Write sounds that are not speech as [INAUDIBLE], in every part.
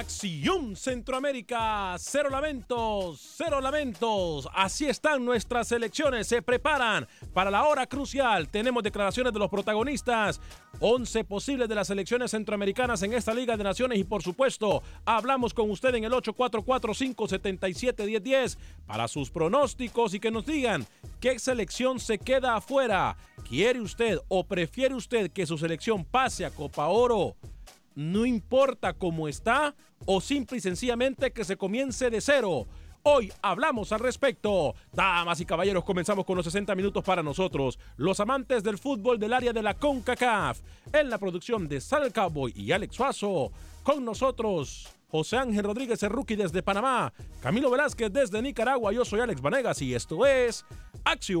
Acción Centroamérica, cero lamentos, cero lamentos. Así están nuestras selecciones, se preparan para la hora crucial. Tenemos declaraciones de los protagonistas, 11 posibles de las selecciones centroamericanas en esta Liga de Naciones y por supuesto, hablamos con usted en el 844-577-1010 para sus pronósticos y que nos digan qué selección se queda afuera. ¿Quiere usted o prefiere usted que su selección pase a Copa Oro? No importa cómo está o simple y sencillamente que se comience de cero. Hoy hablamos al respecto. Damas y caballeros, comenzamos con los 60 minutos para nosotros, los amantes del fútbol del área de la CONCACAF. En la producción de Sal Cowboy y Alex Suazo. Con nosotros, José Ángel Rodríguez, el desde Panamá. Camilo Velázquez desde Nicaragua. Yo soy Alex Vanegas y esto es Acción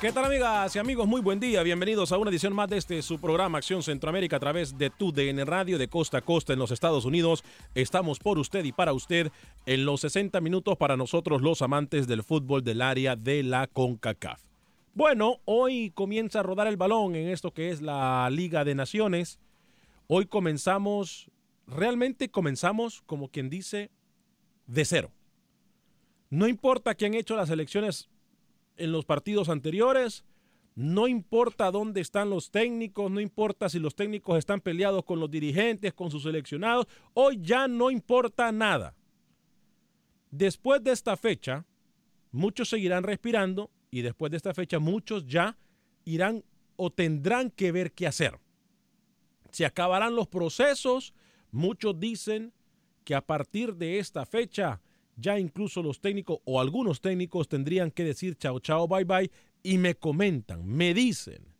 ¿Qué tal amigas y amigos? Muy buen día. Bienvenidos a una edición más de este su programa Acción Centroamérica a través de tu DN Radio de costa a costa en los Estados Unidos. Estamos por usted y para usted en los 60 minutos para nosotros los amantes del fútbol del área de la CONCACAF. Bueno, hoy comienza a rodar el balón en esto que es la Liga de Naciones. Hoy comenzamos, realmente comenzamos como quien dice, de cero. No importa quién han hecho las elecciones en los partidos anteriores. No importa dónde están los técnicos, no importa si los técnicos están peleados con los dirigentes, con sus seleccionados. Hoy ya no importa nada. Después de esta fecha, muchos seguirán respirando y después de esta fecha muchos ya irán o tendrán que ver qué hacer. Se acabarán los procesos. Muchos dicen que a partir de esta fecha ya incluso los técnicos o algunos técnicos tendrían que decir chao, chao, bye, bye. Y me comentan, me dicen,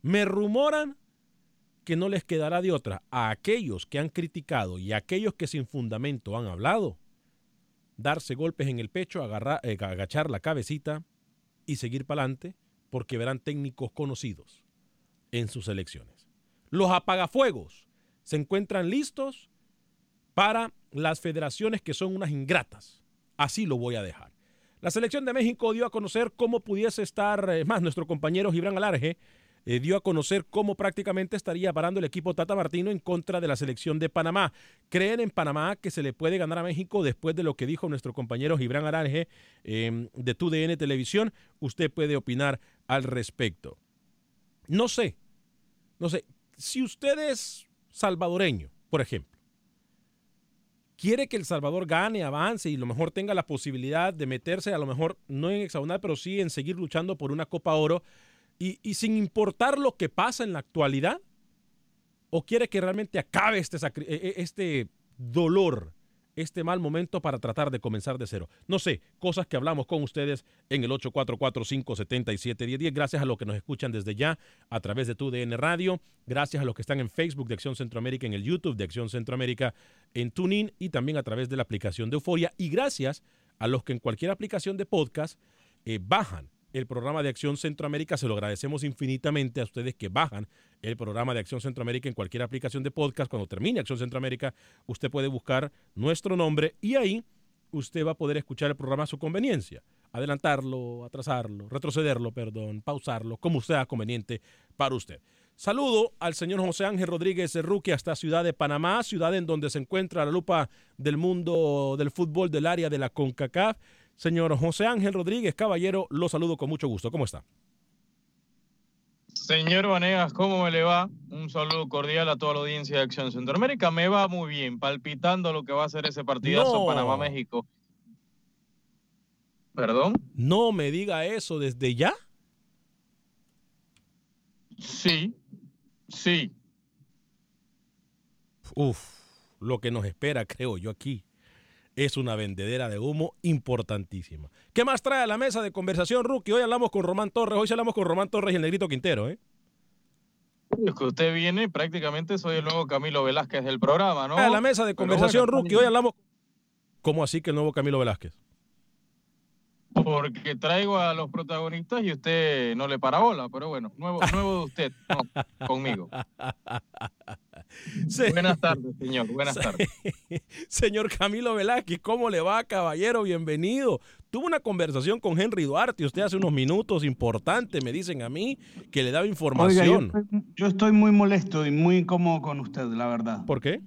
me rumoran que no les quedará de otra a aquellos que han criticado y a aquellos que sin fundamento han hablado, darse golpes en el pecho, agarrar, eh, agachar la cabecita y seguir para adelante porque verán técnicos conocidos en sus elecciones. Los apagafuegos se encuentran listos para las federaciones que son unas ingratas Así lo voy a dejar. La selección de México dio a conocer cómo pudiese estar, eh, más nuestro compañero Gibran Alarge, eh, dio a conocer cómo prácticamente estaría parando el equipo Tata Martino en contra de la selección de Panamá. ¿Creen en Panamá que se le puede ganar a México después de lo que dijo nuestro compañero Gibran Aranje eh, de TUDN Televisión? Usted puede opinar al respecto. No sé, no sé, si usted es salvadoreño, por ejemplo, quiere que El Salvador gane, avance y a lo mejor tenga la posibilidad de meterse, a lo mejor no en hexagonal, pero sí en seguir luchando por una Copa Oro. Y, sin importar lo que pasa en la actualidad, o quiere que realmente acabe este, e- e- este dolor, este mal momento para tratar de comenzar de cero. No sé, cosas que hablamos con ustedes en el 844-577-1010. Gracias a los que nos escuchan desde ya a través de tu DN Radio. Gracias a los que están en Facebook de Acción Centroamérica, en el YouTube de Acción Centroamérica, en TuneIn y también a través de la aplicación de Euforia. Y gracias a los que en cualquier aplicación de podcast eh, bajan el programa de Acción Centroamérica. Se lo agradecemos infinitamente a ustedes que bajan el programa de Acción Centroamérica en cualquier aplicación de podcast. Cuando termine Acción Centroamérica, usted puede buscar nuestro nombre y ahí usted va a poder escuchar el programa a su conveniencia. Adelantarlo, atrasarlo, retrocederlo, perdón, pausarlo, como sea conveniente para usted. Saludo al señor José Ángel Rodríguez Ruque hasta Ciudad de Panamá, ciudad en donde se encuentra la lupa del mundo del fútbol del área de la CONCACAF. Señor José Ángel Rodríguez, caballero, lo saludo con mucho gusto. ¿Cómo está? Señor Vanegas, ¿cómo me le va? Un saludo cordial a toda la audiencia de Acción Centroamérica. Me va muy bien, palpitando lo que va a ser ese partidazo No. Panamá-México. ¿Perdón? No me diga eso desde ya. Sí, sí. Uf, lo que nos espera, creo yo, aquí es una vendedera de humo importantísima. ¿Qué más trae a la mesa de conversación, Rookie? Hoy hablamos con Román Torres, hoy hablamos con Román Torres y el Negrito Quintero, ¿eh? Es que usted viene, prácticamente soy el nuevo Camilo Velázquez del programa, ¿no? A la mesa de conversación, bueno, Rookie, hoy hablamos... ¿Cómo así que el nuevo Camilo Velázquez? Porque traigo a los protagonistas y usted no le para bola, pero bueno, nuevo, nuevo de usted, no, conmigo. [LAUGHS] Sí. Buenas tardes, señor, buenas tardes. [LAUGHS] Señor Camilo Velázquez, ¿cómo le va, caballero? Bienvenido. Tuve una conversación con Henry Duarte, usted hace unos minutos importante, me dicen a mí, que le daba Oiga, yo, información. estoy- yo estoy muy molesto y muy incómodo con usted, la verdad. ¿Por qué?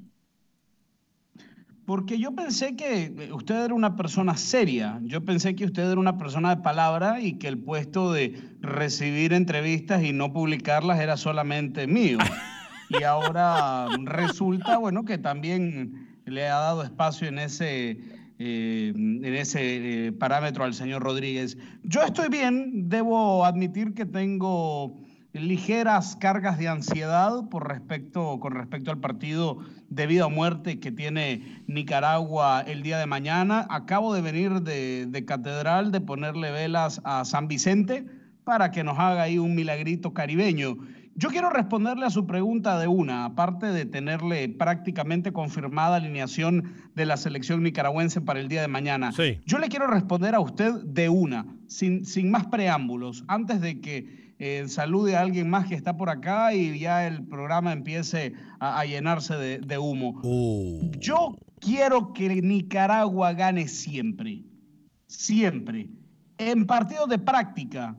Porque yo pensé que eh, usted era una persona seria. Yo pensé que usted era una persona de palabra y que el puesto de recibir entrevistas y no publicarlas era solamente mío. [LAUGHS] Y ahora resulta, bueno, que también le ha dado espacio en ese, eh, en ese eh, parámetro al señor Rodríguez. Yo estoy bien, debo admitir que tengo ligeras cargas de ansiedad por respecto, con respecto al partido de vida o muerte que tiene Nicaragua el día de mañana. Acabo de venir de, de Catedral de ponerle velas a San Vicente para que nos haga ahí un milagrito caribeño. Yo quiero responderle a su pregunta de una, aparte de tenerle prácticamente confirmada alineación de la selección nicaragüense para el día de mañana. Sí. Yo le quiero responder a usted de una, sin, sin más preámbulos, antes de que eh, salude a alguien más que está por acá y ya el programa empiece a, a llenarse de, de humo. Uh, Yo quiero que Nicaragua gane siempre, siempre. En partidos de práctica,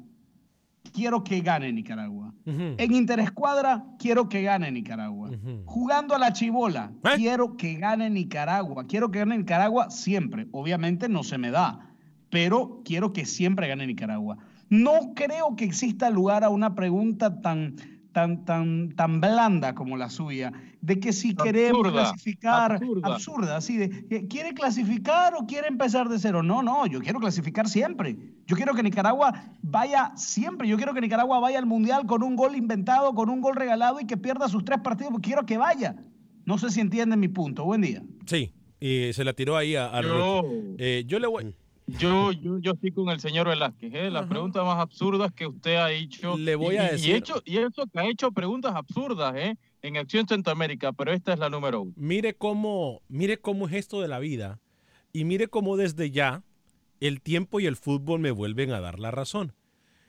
quiero que gane Nicaragua. En interescuadra, quiero que gane Nicaragua. Jugando a la chibola, ¿Eh? quiero que gane Nicaragua. Quiero que gane Nicaragua siempre. Obviamente no se me da, pero quiero que siempre gane Nicaragua. No creo que exista lugar a una pregunta tan, tan, tan, tan blanda como la suya, de que si queremos clasificar, absurda. absurda, así de, eh, ¿quiere clasificar o quiere empezar de cero? No, no, yo quiero clasificar siempre. Yo quiero que Nicaragua vaya siempre. Yo quiero que Nicaragua vaya al Mundial con un gol inventado, con un gol regalado y que pierda sus tres partidos. porque Quiero que vaya. No sé si entienden mi punto. Buen día. Sí, y se la tiró ahí a, a Yo. Eh, yo le voy... yo, yo, yo estoy con el señor Velázquez. ¿eh? Las preguntas más absurdas que usted ha hecho. Le voy y, a y- y decir- hecho, y eso que ha hecho preguntas absurdas ¿eh? en Acción Centroamérica, pero esta es la número uno. Mire cómo, mire cómo es esto de la vida y mire cómo desde ya el tiempo y el fútbol me vuelven a dar la razón.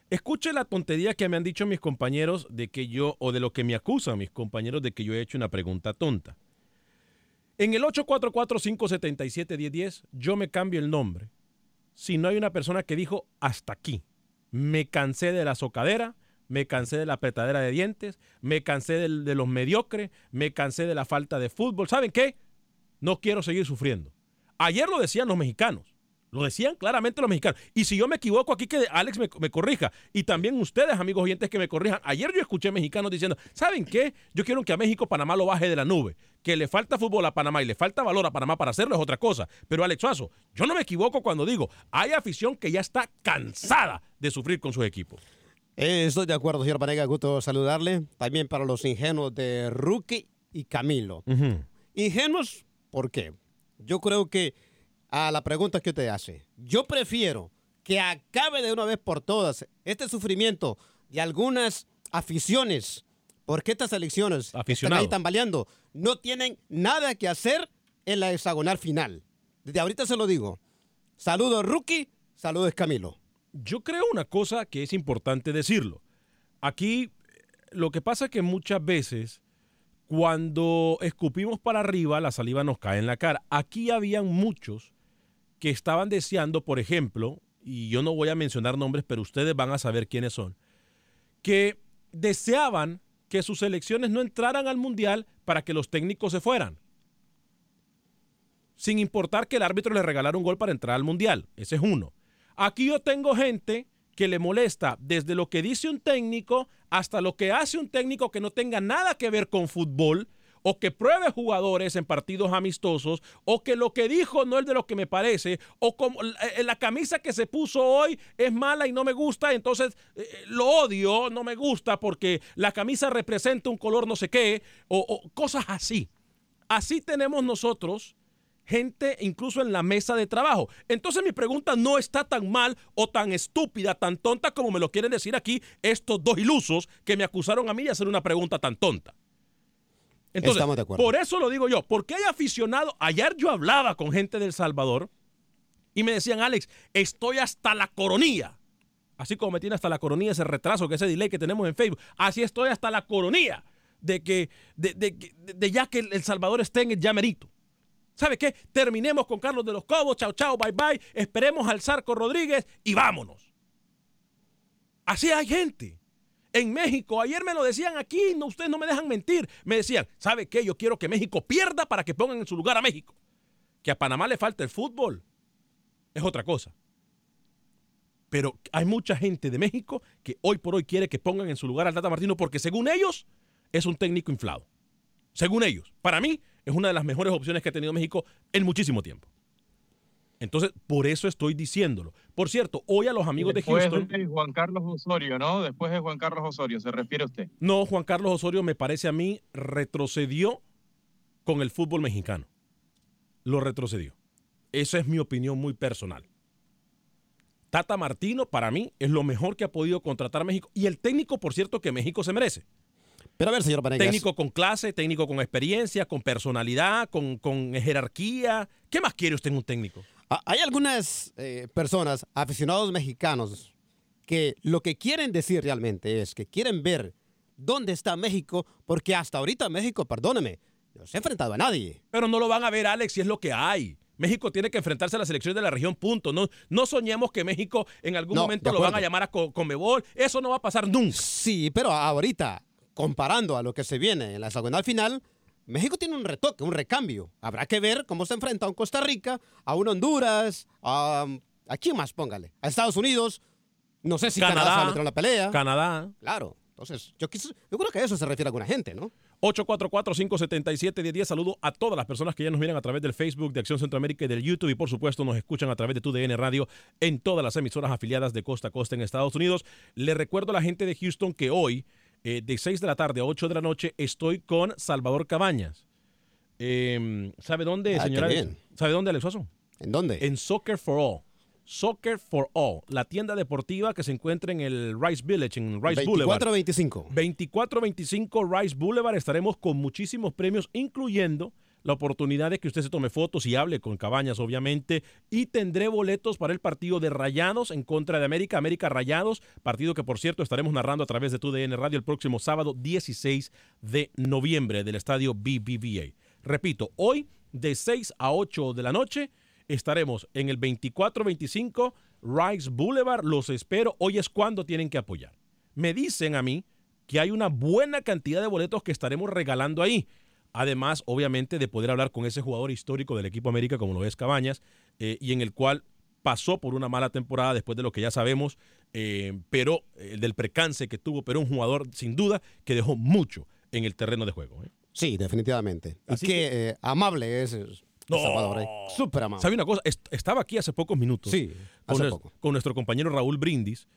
Escuche la tontería que me han dicho mis compañeros de que yo, o de lo que me acusan mis compañeros de que yo he hecho una pregunta tonta. En el 844-577-1010 yo me cambio el nombre. Si no hay una persona que dijo hasta aquí. Me cansé de la socadera, me cansé de la petadera de dientes, me cansé de, de los mediocres, me cansé de la falta de fútbol. ¿Saben qué? No quiero seguir sufriendo. Ayer lo decían los mexicanos. Lo decían claramente los mexicanos. Y si yo me equivoco aquí, que Alex me, me, corrija. Y también ustedes, amigos oyentes, que me corrijan. Ayer yo escuché mexicanos diciendo, ¿saben qué? Yo quiero que a México Panamá lo baje de la nube. Que le falta fútbol a Panamá y le falta valor a Panamá para hacerlo es otra cosa. Pero Alex Suazo, yo no me equivoco cuando digo, hay afición que ya está cansada de sufrir con sus equipos. Eh, estoy de acuerdo, señor Panega. Gusto saludarle. También para los ingenuos de Rookie y Camilo. Uh -huh. Ingenuos, ¿por qué? Yo creo que a la pregunta que usted hace. Yo prefiero que acabe de una vez por todas este sufrimiento de algunas aficiones, porque estas elecciones que están ahí tambaleando no tienen nada que hacer en la hexagonal final. Desde ahorita se lo digo. Saludos, Rookie. Saludos, Camilo. Yo creo una cosa que es importante decirlo. Aquí lo que pasa es que muchas veces cuando escupimos para arriba, la saliva nos cae en la cara. Aquí habían muchos que estaban deseando, por ejemplo, y yo no voy a mencionar nombres, pero ustedes van a saber quiénes son, que deseaban que sus selecciones no entraran al Mundial para que los técnicos se fueran. Sin importar que el árbitro le regalara un gol para entrar al Mundial. Ese es uno. Aquí yo tengo gente que le molesta desde lo que dice un técnico hasta lo que hace un técnico que no tenga nada que ver con fútbol o que pruebe jugadores en partidos amistosos, o que lo que dijo no es de lo que me parece, o como la, la camisa que se puso hoy es mala y no me gusta, entonces eh, lo odio, no me gusta porque la camisa representa un color no sé qué, o cosas así. Así tenemos nosotros gente incluso en la mesa de trabajo. Entonces mi pregunta no está tan mal o tan estúpida, tan tonta como me lo quieren decir aquí estos dos ilusos que me acusaron a mí de hacer una pregunta tan tonta. Entonces, Estamos de acuerdo. por eso lo digo yo, porque hay aficionado. Ayer yo hablaba con gente del Salvador y me decían, Alex, estoy hasta la coronilla. Así como me tiene hasta la coronilla ese retraso, que ese delay que tenemos en Facebook. Así estoy hasta la coronilla de que, de, de, de, de ya que El Salvador esté en el llamerito. ¿Sabe qué? Terminemos con Carlos de los Cobos, chao, chao, bye, bye. Esperemos al Zarco Rodríguez y vámonos. Así hay gente. En México, ayer me lo decían aquí, no, ustedes no me dejan mentir. Me decían, ¿sabe qué? Yo quiero que México pierda para que pongan en su lugar a México. Que a Panamá le falta el fútbol. Es otra cosa. Pero hay mucha gente de México que hoy por hoy quiere que pongan en su lugar al Tata Martino porque según ellos es un técnico inflado. Según ellos. Para mí es una de las mejores opciones que ha tenido México en muchísimo tiempo. Entonces, por eso estoy diciéndolo. Por cierto, hoy a los amigos Después de Houston. De Juan Carlos Osorio, ¿no? Después de Juan Carlos Osorio, ¿se refiere usted? No, Juan Carlos Osorio me parece a mí retrocedió con el fútbol mexicano. Lo retrocedió. Esa es mi opinión muy personal. Tata Martino, para mí, es lo mejor que ha podido contratar México. Y el técnico, por cierto, que México se merece. Pero a ver, señor Panegas. Técnico con clase, técnico con experiencia, con personalidad, con, con jerarquía. ¿Qué más quiere usted en un técnico? Ah, Hay algunas eh, personas, aficionados mexicanos, que lo que quieren decir realmente es que quieren ver dónde está México, porque hasta ahorita México, perdóneme, no se ha enfrentado a nadie. Pero no lo van a ver, Alex, si es lo que hay. México tiene que enfrentarse a las selecciones de la región, punto. No, no soñemos que México en algún No, momento lo van a llamar a Co- Conmebol. Eso no va a pasar nunca. Sí, pero ahorita, comparando a lo que se viene en la hexagonal final, México tiene un retoque, un recambio. Habrá que ver cómo se enfrenta a un Costa Rica, a un Honduras, a, ¿a quién más? Póngale. A Estados Unidos. No sé si Canadá, se va a la pelea. Canadá. Claro. Entonces, yo, quise- yo creo que a eso se refiere alguna gente, ¿no? 844-577-10. Saludo a todas las personas que ya nos miran a través del Facebook de Acción Centroamérica y del YouTube y por supuesto nos escuchan a través de TUDN Radio en todas las emisoras afiliadas de costa a costa en Estados Unidos. Le recuerdo a la gente de Houston que hoy eh, de 6 de la tarde a 8 de la noche estoy con Salvador Cabañas. Eh, ¿Sabe dónde, Ah, señora? ¿Sabe dónde, Alex? ¿En dónde? En Soccer for All. Soccer for All, la tienda deportiva que se encuentra en el Rice Village, en Rice Boulevard. 24 25. 2425 Rice Boulevard. Estaremos con muchísimos premios, incluyendo la oportunidad de que usted se tome fotos y hable con Cabañas, obviamente. Y tendré boletos para el partido de Rayados en contra de América, América Rayados, partido que por cierto estaremos narrando a través de TUDN Radio el próximo sábado 16 de noviembre del estadio BBVA. Repito, hoy de 6 a 8 de la noche estaremos en el 2425 Rice Boulevard. Los espero. Hoy es cuando tienen que apoyar. Me dicen a mí que hay una buena cantidad de boletos que estaremos regalando ahí. Además, obviamente, de poder hablar con ese jugador histórico del equipo América, como lo es Cabañas, eh, y en el cual pasó por una mala temporada después de lo que ya sabemos, eh, pero el del percance que tuvo, pero un jugador sin duda que dejó mucho en el terreno de juego. ¿eh? Sí, definitivamente. Así y que, eh, amable es, es Salvador. eh. Súper amable. ¿Sabe una cosa? Est- estaba aquí hace pocos minutos. Sí, con, hace nues- poco. con nuestro compañero Raúl Brindis.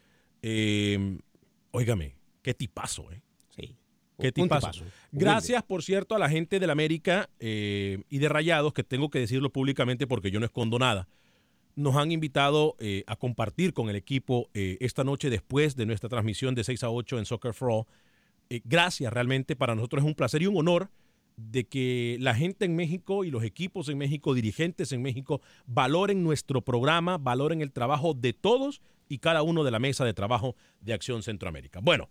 Eh, óigame, qué tipazo, ¿eh? Sí. Qué Un tipazo. tipazo. Gracias, por cierto, a la gente del América eh, y de Rayados, que tengo que decirlo públicamente porque yo no escondo nada. Nos han invitado eh, a compartir con el equipo eh, esta noche después de nuestra transmisión de 6 a 8 en Soccer for All. Gracias, realmente para nosotros es un placer y un honor de que la gente en México y los equipos en México, dirigentes en México, valoren nuestro programa, valoren el trabajo de todos y cada uno de la mesa de trabajo de Acción Centroamérica. Bueno,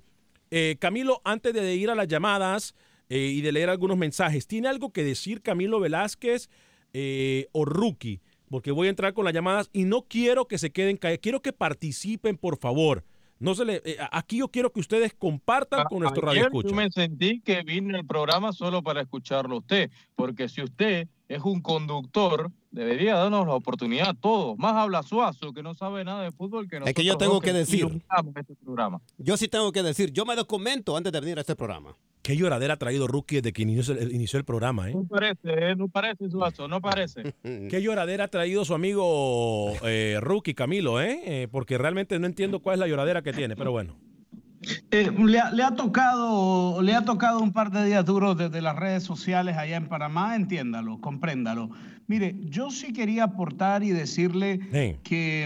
eh, Camilo, antes de ir a las llamadas eh, y de leer algunos mensajes, ¿tiene algo que decir Camilo Velázquez eh, o Rookie? Porque voy a entrar con las llamadas y no quiero que se queden callados, quiero que participen, por favor. No se le, aquí yo quiero que ustedes compartan con nuestro radio yo me sentí que vine al programa solo para escucharlo a usted, porque si usted es un conductor, debería darnos la oportunidad a todos. Más habla Suazo, que no sabe nada de fútbol, que Es que yo tengo que decir. este programa. Yo sí tengo que decir, yo me documento antes de venir a este programa. Qué lloradera ha traído Rookie desde que inició el, inició el programa, ¿eh? No parece, ¿eh? no parece Suazo, no parece. [LAUGHS] Qué lloradera ha traído su amigo eh, Rookie Camilo, ¿eh? Eh, Porque realmente no entiendo cuál es la lloradera que tiene, pero bueno. Eh, le, ha, le ha tocado, le ha tocado un par de días duros desde las redes sociales allá en Panamá, entiéndalo, compréndalo. Mire, yo sí quería aportar y decirle Sí. que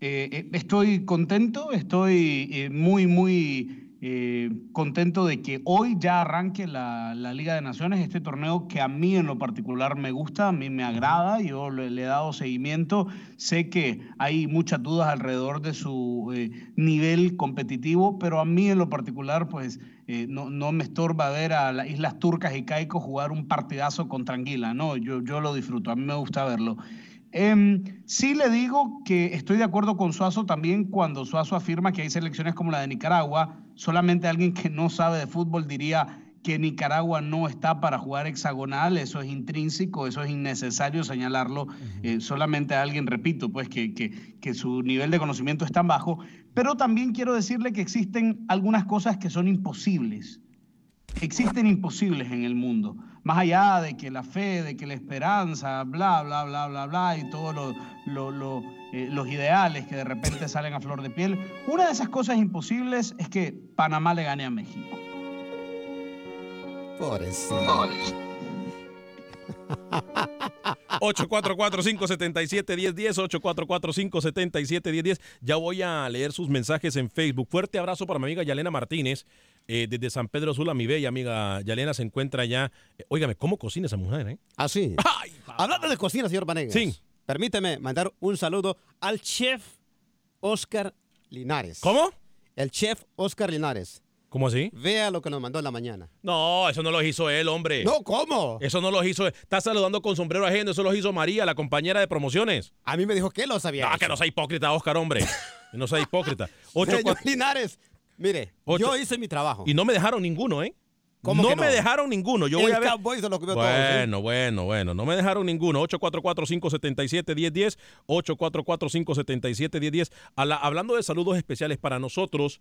eh, eh, estoy contento, estoy eh, muy, muy eh, contento de que hoy ya arranque la, la Liga de Naciones, este torneo que a mí en lo particular me gusta, a mí me agrada, yo le, le he dado seguimiento, sé que hay muchas dudas alrededor de su eh, nivel competitivo, pero a mí en lo particular pues eh, no, no me estorba ver a las Islas Turcas y Caicos jugar un partidazo con Tranquila, no, yo, yo lo disfruto, a mí me gusta verlo. Em, sí le digo que estoy de acuerdo con Suazo también cuando Suazo afirma que hay selecciones como la de Nicaragua. Solamente alguien que no sabe de fútbol diría que Nicaragua no está para jugar hexagonal. Eso es intrínseco, eso es innecesario señalarlo. Eh, solamente alguien, repito, pues que, que, que su nivel de conocimiento es tan bajo. Pero también quiero decirle que existen algunas cosas que son imposibles existen imposibles en el mundo. Más allá de que la fe, de que la esperanza, bla, bla, bla, bla, bla, y todos lo- lo- eh, los ideales que de repente salen a flor de piel. Una de esas cosas imposibles es que Panamá le gane a México. Pobrecito. 844-577-1010, 844-577-1010. Ya voy a leer sus mensajes en Facebook. Fuerte abrazo para mi amiga Yalena Martínez, eh, desde San Pedro Sula. Mi bella amiga Yalena se encuentra allá. Eh, óigame, ¿cómo cocina esa mujer, eh? Ah, sí. [LAUGHS] Hablando de cocina, señor Vanegas. Sí. Permíteme mandar un saludo al chef Oscar Linares. ¿Cómo? El chef Oscar Linares. ¿Cómo así? Vea lo que nos mandó en la mañana. No, eso no lo hizo él, hombre. No, ¿cómo? Eso no lo hizo él. Está saludando con sombrero ajeno. Eso lo hizo María, la compañera de promociones. A mí me dijo que lo sabía. No, hecho. que no sea hipócrita, Oscar, hombre. [LAUGHS] No sea hipócrita. Ocho, Señor Linares, mire, Ocho- yo hice mi trabajo. Y no me dejaron ninguno, ¿eh? ¿Cómo no que me no? dejaron ninguno. Yo voy a ver. Cowboy se lo comió todo. ¿sí? Bueno, bueno, bueno. No me dejaron ninguno. 844-577-1010. 844-577-1010. A la- Hablando de saludos especiales para nosotros,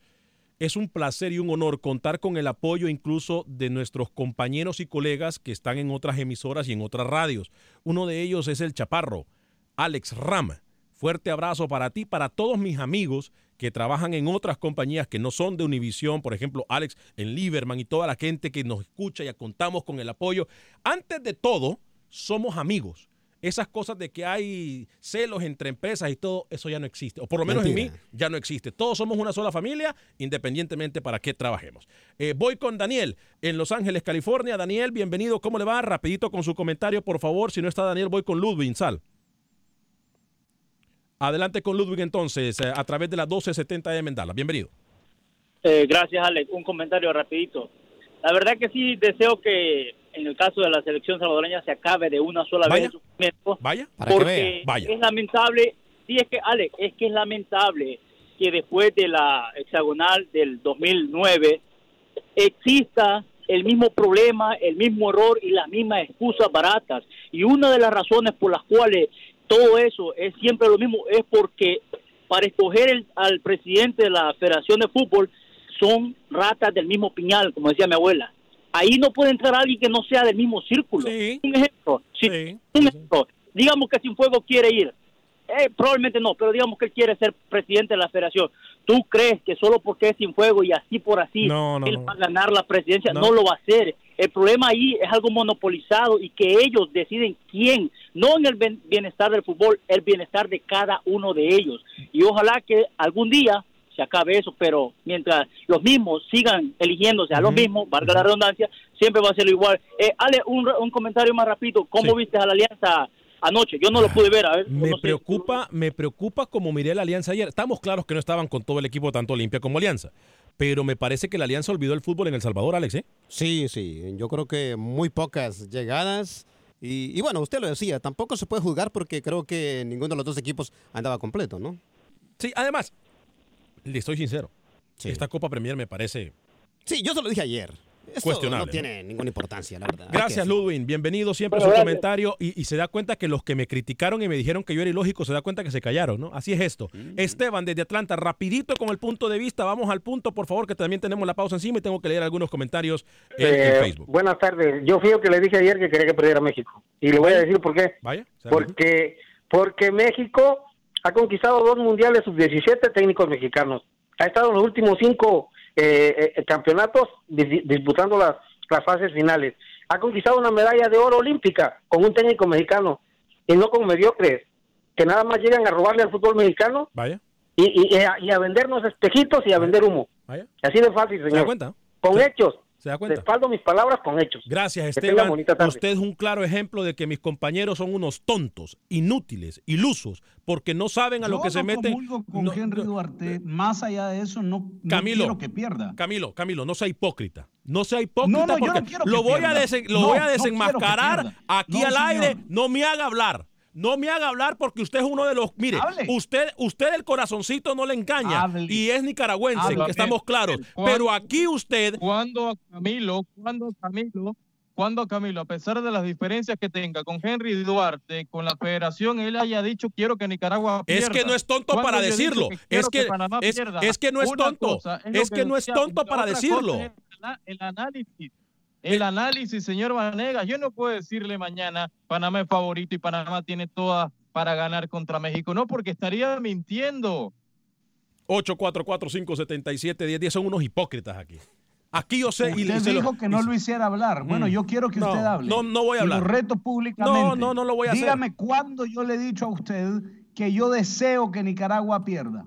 es un placer y un honor contar con el apoyo incluso de nuestros compañeros y colegas que están en otras emisoras y en otras radios. Uno de ellos es el Chaparro, Alex Ram. Fuerte abrazo para ti, para todos mis amigos que trabajan en otras compañías que no son de Univisión, por ejemplo, Alex en Lieberman y toda la gente que nos escucha y contamos con el apoyo. Antes de todo, somos amigos. Esas cosas de que hay celos entre empresas y todo, eso ya no existe. O por lo menos en mí ya no existe. Todos somos una sola familia, independientemente para qué trabajemos. Eh, voy con Daniel en Los Ángeles, California. Daniel, bienvenido. ¿Cómo le va? Rapidito con su comentario, por favor. Si no está Daniel, voy con Ludwig. Sal. Adelante con Ludwig entonces, eh, a través de la 1270 de Mendala. Bienvenido. Eh, gracias, Alex. Un comentario rapidito. La verdad que sí deseo que en el caso de la selección salvadoreña se acabe de una sola Vaya. vez el sufrimiento, Vaya. Para que porque vea. Vaya. es lamentable, sí es que Alex, es que es lamentable que después de la hexagonal del 2009 exista el mismo problema, el mismo error y las mismas excusas baratas. Y una de las razones por las cuales todo eso es siempre lo mismo es porque para escoger el- al presidente de la Federación de Fútbol son ratas del mismo piñal, como decía mi abuela. Ahí no puede entrar alguien que no sea del mismo círculo. Sí. Un ejemplo, si- Sí. un ejemplo, digamos que Sin Fuego quiere ir, eh, probablemente no, pero digamos que él quiere ser presidente de la federación. ¿Tú crees que solo porque es Sin Fuego y así por así No, no, él va a ganar la presidencia? No. No. lo va a hacer. El problema ahí es algo monopolizado y que ellos deciden quién, no en el bienestar del fútbol, el bienestar de cada uno de ellos. Y ojalá que algún día se acabe eso, pero mientras los mismos sigan eligiéndose a los mismos, valga la redundancia, siempre va a ser igual. Eh, Ale, un, un comentario más rápido. ¿Cómo Sí. viste a la alianza anoche? Yo no lo pude ver, a ver. Me no sé. preocupa, me preocupa como miré la alianza ayer. Estamos claros que no estaban con todo el equipo tanto Olimpia como Alianza. Pero me parece que la alianza olvidó el fútbol en El Salvador, Alex, ¿eh? Sí, sí, yo creo que muy pocas llegadas. Y, y bueno, usted lo decía, tampoco se puede juzgar porque creo que ninguno de los dos equipos andaba completo, ¿no? Sí, además, le estoy sincero. Sí. Esta Copa Premier me parece. Sí, yo se lo dije ayer. Esto Cuestionable, no tiene ninguna importancia, la verdad. Gracias, que- Ludwin. Bienvenido siempre a Bueno, su gracias. comentario. Y, y se da cuenta que los que me criticaron y me dijeron que yo era ilógico, se da cuenta que se callaron, ¿no? Así es esto. Esteban, desde Atlanta, rapidito con el punto de vista. Vamos al punto, por favor, que también tenemos la pausa encima y tengo que leer algunos comentarios en, en Eh, Facebook. buenas tardes. Yo fui el que le dije ayer que quería que perdiera México. Y le voy a decir por qué. Vaya. ¿se Porque, porque México ha conquistado dos mundiales sub-17 técnicos mexicanos. Ha estado en los últimos cinco eh, eh, campeonatos dis- disputando las, las fases finales. Ha conquistado una medalla de oro olímpica con un técnico mexicano y no con mediocres que nada más llegan a robarle al fútbol mexicano Vaya, y, y- y a, y a vendernos espejitos y a vender humo. vaya. Así de fácil, ¿Se da señor. cuenta? Con ¿Se- hechos. ¿Se da cuenta? Respaldo mis palabras con hechos. Gracias, Esteban. Usted es un claro ejemplo de que mis compañeros son unos tontos, inútiles, ilusos, porque no saben a lo que se no meten. con No, Henry no, Duarte. Más allá de eso, no, no Camilo, quiero que pierda. Camilo, Camilo, no sea hipócrita. No sea hipócrita No, no, yo porque no quiero que lo voy, a, desen- lo No, voy a desenmascarar aquí No, al señor. aire. No me haga hablar. No me haga hablar porque usted es uno de los. Mire, Hable. usted, usted el corazoncito no le engaña Hable. y es nicaragüense, Hable. que estamos claros. ¿Cuándo- Pero aquí usted. Cuando a Camilo, cuando a Camilo, cuando Camilo, a pesar de las diferencias que tenga con Henry Duarte, con la federación, él haya dicho quiero que Nicaragua pierda. Es que no es tonto ¿Cuándo para decirlo. Es que, es, es que no es Una tonto. Es que no es tonto para decirlo. El análisis. El análisis, señor Vanegas. Yo no puedo decirle mañana Panamá es favorito y Panamá tiene todas para ganar contra México. No, porque estaría mintiendo. 844-577-1010 son unos hipócritas aquí. Aquí yo sé. y- Usted se lo- dijo que no y- lo hiciera hablar. Bueno, Mm. yo quiero que No, usted hable. no, no voy a Y hablar. lo reto públicamente. No, no, no lo voy a hacer. Dígame cuándo yo le he dicho a usted que yo deseo que Nicaragua pierda.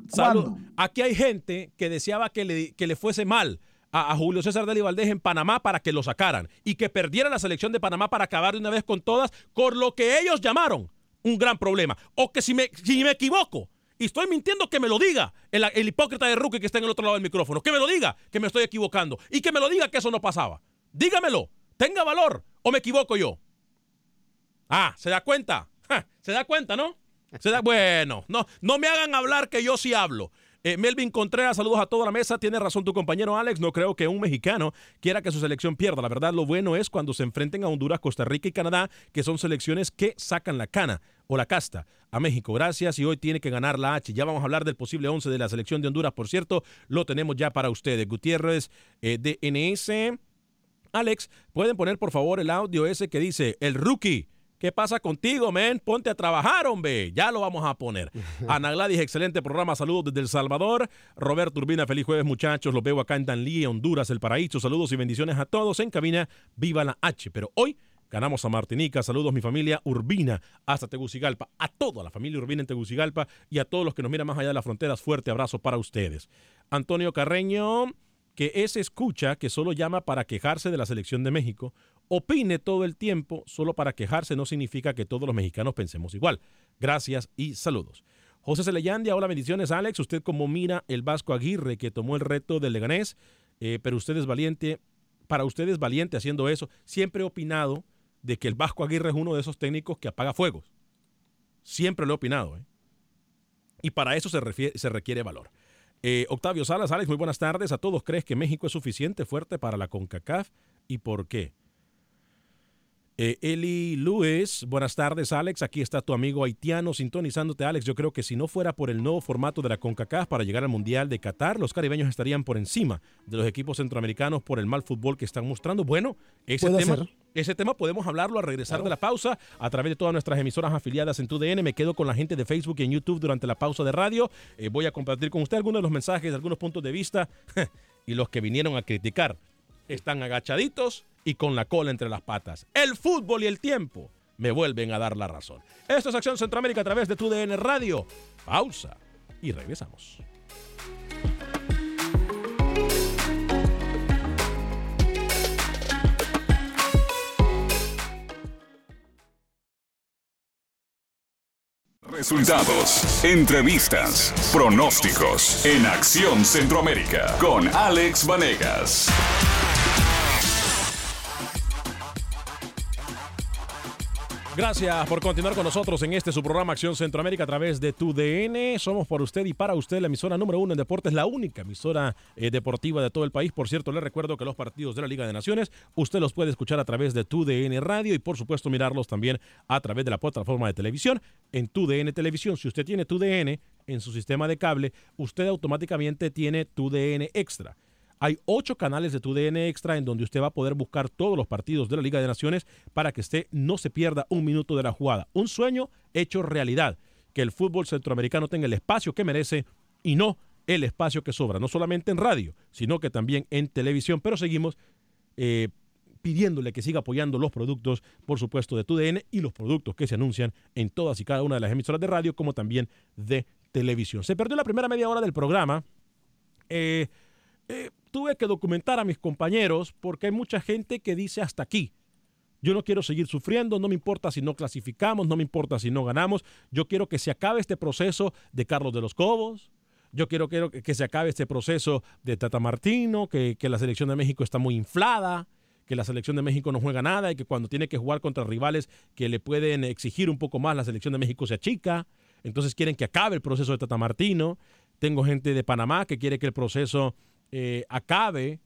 Aquí hay gente que deseaba que le, que le fuese mal a, Julio César Deli Valdés en Panamá para que lo sacaran y que perdiera la selección de Panamá para acabar de una vez con todas, con lo que ellos llamaron un gran problema. O que si me, si me equivoco y estoy mintiendo, que me lo diga el, el hipócrita de Rookie que está en el otro lado del micrófono. Que me lo diga que me estoy equivocando y que me lo diga que eso no pasaba. Dígamelo. Tenga valor o me equivoco yo. Ah, ¿se da cuenta? [LAUGHS] ¿Se da cuenta, no? Se da, bueno, no, no me hagan hablar que yo sí hablo. Eh, Melvin Contreras, saludos a toda la mesa. Tiene razón tu compañero Alex. No creo que un mexicano quiera que su selección pierda. La verdad, lo bueno es cuando se enfrenten a Honduras, Costa Rica y Canadá, que son selecciones que sacan la cana o la casta a México. Gracias. Y hoy tiene que ganar la H. Ya vamos a hablar del posible 11 de la selección de Honduras, por cierto. Lo tenemos ya para ustedes. Gutiérrez, eh, DNS. Alex, ¿pueden poner por favor el audio ese que dice el rookie? ¿Qué pasa contigo, men? Ponte a trabajar, hombre. Ya lo vamos a poner. [LAUGHS] Ana Gladys, excelente programa. Saludos desde El Salvador. Roberto Urbina, feliz jueves, muchachos. Los veo acá en Danlí, Honduras, El Paraíso. Saludos y bendiciones a todos en cabina. Viva la H. Pero hoy ganamos a Martinica. Saludos, mi familia Urbina, hasta Tegucigalpa. A toda la familia Urbina en Tegucigalpa y a todos los que nos miran más allá de las fronteras. Fuerte abrazo para ustedes. Antonio Carreño que ese escucha que solo llama para quejarse de la selección de México, opine todo el tiempo, solo para quejarse no significa que todos los mexicanos pensemos igual. Gracias y saludos. José Celeyandia, hola, bendiciones, Alex. Usted como mira el Vasco Aguirre que tomó el reto del Leganés, eh, pero usted es valiente para ustedes valiente haciendo eso. Siempre he opinado de que el Vasco Aguirre es uno de esos técnicos que apaga fuegos. Siempre lo he opinado. ¿eh? Y para eso se, se requiere valor. Eh, Octavio Salas, Alex, muy buenas tardes. A todos, ¿crees que México es suficiente fuerte para la CONCACAF? ¿Y por qué? Eh, Eli Luis, buenas tardes Alex, aquí está tu amigo haitiano sintonizándote Alex, yo creo que si no fuera por el nuevo formato de la CONCACAF para llegar al Mundial de Qatar, los caribeños estarían por encima de los equipos centroamericanos por el mal fútbol que están mostrando. Bueno, ese tema, ese tema podemos hablarlo al regresar de la pausa a través de todas nuestras emisoras afiliadas en TUDN. Me quedo con la gente de Facebook y en YouTube durante la pausa de radio. Eh, voy a compartir con usted algunos de los mensajes, algunos puntos de vista [LAUGHS] y los que vinieron a criticar están agachaditos y con la cola entre las patas. El fútbol y el tiempo me vuelven a dar la razón. Esto es Acción Centroamérica a través de tu DN Radio. Pausa y regresamos. Resultados, entrevistas, pronósticos en Acción Centroamérica con Alex Vanegas. Gracias por continuar con nosotros en este su programa Acción Centroamérica a través de tu DN. Somos por usted y para usted la emisora número uno en deportes, la única emisora eh, deportiva de todo el país. Por cierto, le recuerdo que los partidos de la Liga de Naciones usted los puede escuchar a través de tu DN Radio y por supuesto mirarlos también a través de la plataforma de televisión en tu DN Televisión. Si usted tiene tu DN en su sistema de cable, usted automáticamente tiene tu DN Extra. Hay ocho canales de tu DN Extra en donde usted va a poder buscar todos los partidos de la Liga de Naciones para que usted no se pierda un minuto de la jugada. Un sueño hecho realidad. Que el fútbol centroamericano tenga el espacio que merece y no el espacio que sobra. No solamente en radio, sino que también en televisión. Pero seguimos eh, pidiéndole que siga apoyando los productos, por supuesto, de TUDN y los productos que se anuncian en todas y cada una de las emisoras de radio, como también de televisión. Se perdió la primera media hora del programa. Eh, eh, tuve que documentar a mis compañeros porque hay mucha gente que dice hasta aquí. Yo no quiero seguir sufriendo, no me importa si no clasificamos, no me importa si no ganamos. Yo quiero que se acabe este proceso de Carlos de los Cobos. Yo quiero, que se acabe este proceso de Tata Martino, que, que la selección de México está muy inflada, que la selección de México no juega nada y que cuando tiene que jugar contra rivales que le pueden exigir un poco más, la selección de México se achica. Entonces quieren que acabe el proceso de Tata Martino. Tengo gente de Panamá que quiere que el proceso eh, acabe.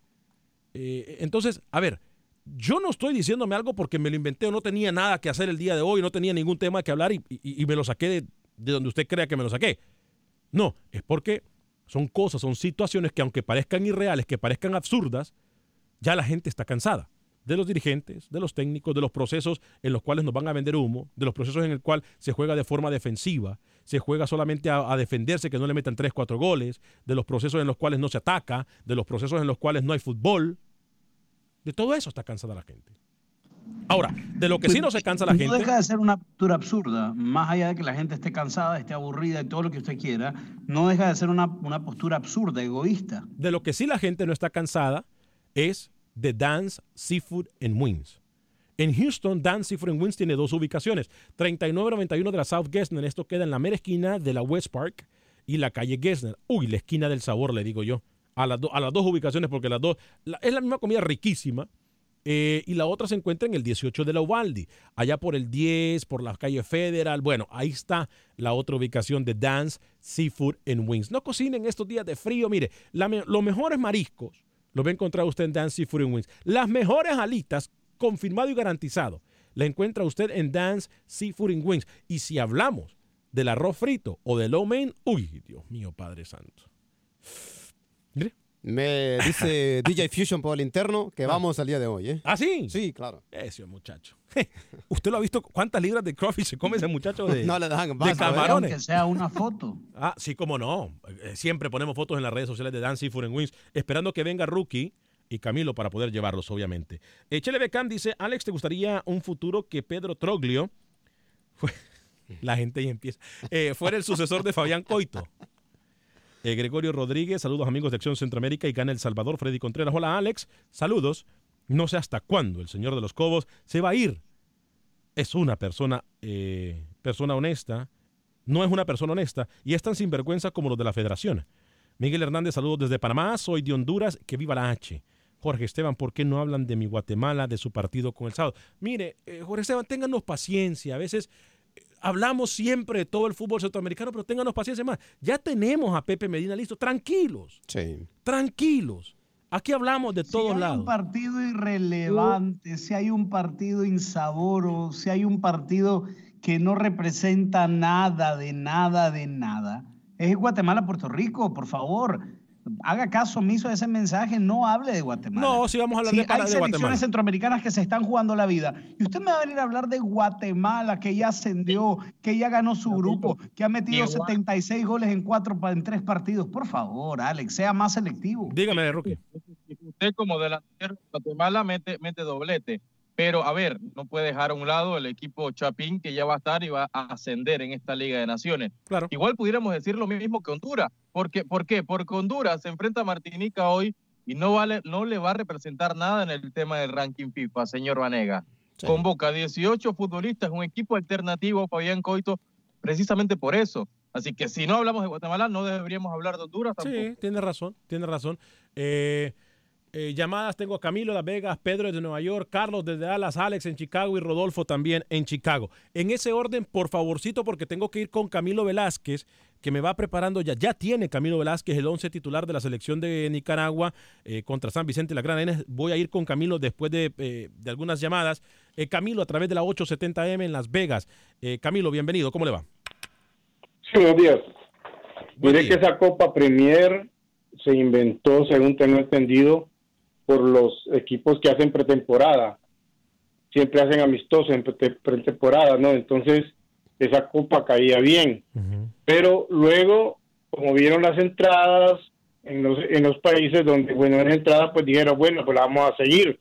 Eh, entonces, a ver, yo no estoy diciéndome algo porque me lo inventé o no tenía nada que hacer el día de hoy, no tenía ningún tema que hablar y, me lo saqué de, de, donde usted crea que me lo saqué. No, es porque son cosas, son situaciones que aunque parezcan irreales, que parezcan absurdas, ya la gente está cansada de los dirigentes, de los técnicos, de los procesos en los cuales nos van a vender humo, de los procesos en el cual se juega de forma defensiva, se juega solamente a, defenderse, que no le metan tres, cuatro goles, de los procesos en los cuales no se ataca, de los procesos en los cuales no hay fútbol. De todo eso está cansada la gente. Ahora, de lo que sí no se cansa la gente. No deja de ser una postura absurda, más allá de que la gente esté cansada, esté aburrida y todo lo que usted quiera, no deja de ser una, una postura absurda, egoísta. De lo que sí la gente no está cansada es de Dance Seafood and Wings. En Houston, Dance Seafood and Wings tiene dos ubicaciones. 3991 de la South Gessner. Esto queda en la mera esquina de la West Park y la calle Gessner. Uy, la esquina del sabor, le digo yo. A, las a las dos ubicaciones, porque las dos. es la misma comida riquísima. Eh, y la otra se encuentra en el 18 de la Ubaldi, allá por el 10, por la calle Federal. Bueno, ahí está la otra ubicación de Dance Seafood and Wings. No cocinen estos días de frío. Mire, los mejores mariscos lo va a encontrar usted en Dance Seafood Wings. Las mejores alitas, confirmado y garantizado, la encuentra usted en Dance Seafood and Wings. Y si hablamos del arroz frito o del lo mein, uy, Dios mío, Padre Santo. Mire. Me dice [LAUGHS] DJ Fusion por el interno que ah. vamos al día de hoy. ¿eh? ¿Ah, sí? Sí, claro. Ese muchacho. [LAUGHS] ¿Usted lo ha visto? ¿Cuántas libras de crawfish se come ese muchacho de, [LAUGHS] no le dan de camarones? Que sea una foto. Ah, sí, cómo no. Eh, siempre ponemos fotos en las redes sociales de Dan Seafood and Wings, esperando que venga Rookie y Camilo para poder llevarlos, obviamente. Echele Beckham dice, Alex, ¿te gustaría un futuro que Pedro Troglio, la gente ahí empieza, eh, fuera el sucesor de Fabián Coito? Eh, Gregorio Rodríguez, saludos amigos de Acción Centroamérica y Gana El Salvador, Freddy Contreras. Hola Alex, saludos. No sé hasta cuándo el señor de los Cobos se va a ir. Es una persona, eh, persona honesta, no es una persona honesta y es tan sinvergüenza como los de la federación. Miguel Hernández, saludos desde Panamá, soy de Honduras, que viva la H. Jorge Esteban, ¿por qué no hablan de mi Guatemala, de su partido con el sábado? Mire, eh, Jorge Esteban, ténganos paciencia. A veces hablamos siempre de todo el fútbol centroamericano, pero ténganos paciencia más. Ya tenemos a Pepe Medina listo. Tranquilos. Sí. Tranquilos. Aquí hablamos de todos si hay lados. un partido irrelevante, si hay un partido insaboro, si hay un partido que no representa nada, de nada, de nada, es Guatemala-Puerto Rico, por favor. Haga caso omiso a ese mensaje, no hable de Guatemala. No, sí vamos a hablar Sí, de, para- hay de selecciones Guatemala. centroamericanas que se están jugando la vida. Y usted me va a venir a hablar de Guatemala, que ya ascendió, que ya ganó su grupo, que ha metido Igual. 76 goles en cuatro en tres partidos. Por favor, Alex, sea más selectivo. Dígame, Rookie. Usted como delantero de Guatemala mete, mete doblete. Pero, a ver, no puede dejar a un lado el equipo Chapín que ya va a estar y va a ascender en esta Liga de Naciones. Claro. Igual pudiéramos decir lo mismo que Honduras. Porque, ¿Por qué? Porque Honduras se enfrenta a Martinica hoy y no, vale, no le va a representar nada en el tema del ranking FIFA, señor Vanega. Sí. Convoca 18 futbolistas, un equipo alternativo, Fabián Coito, precisamente por eso. Así que si no hablamos de Guatemala, no deberíamos hablar de Honduras tampoco. Sí, tiene razón, tiene razón. Eh, eh, llamadas tengo a Camilo de Las Vegas, Pedro desde Nueva York, Carlos desde Dallas, Alex en Chicago y Rodolfo también en Chicago. En ese orden, por favorcito, porque tengo que ir con Camilo Velázquez, que me va preparando ya. Ya tiene Camilo Velázquez el 11 titular de la selección de Nicaragua eh, contra San Vicente y la Gran Arena. Voy a ir con Camilo después de, eh, de algunas llamadas. Camilo a través de la 870M en Las Vegas. Camilo, bienvenido. ¿Cómo le va? Sí, buenos días. Buen Diré día. que esa Copa Premier se inventó, según tengo entendido, por los equipos que hacen pretemporada. Siempre hacen amistosos en prete- pretemporada, ¿no? Entonces, esa Copa caía bien. Pero luego, como vieron las entradas en los, en los países donde, bueno, en entrada, pues dijeron, bueno, pues la vamos a seguir.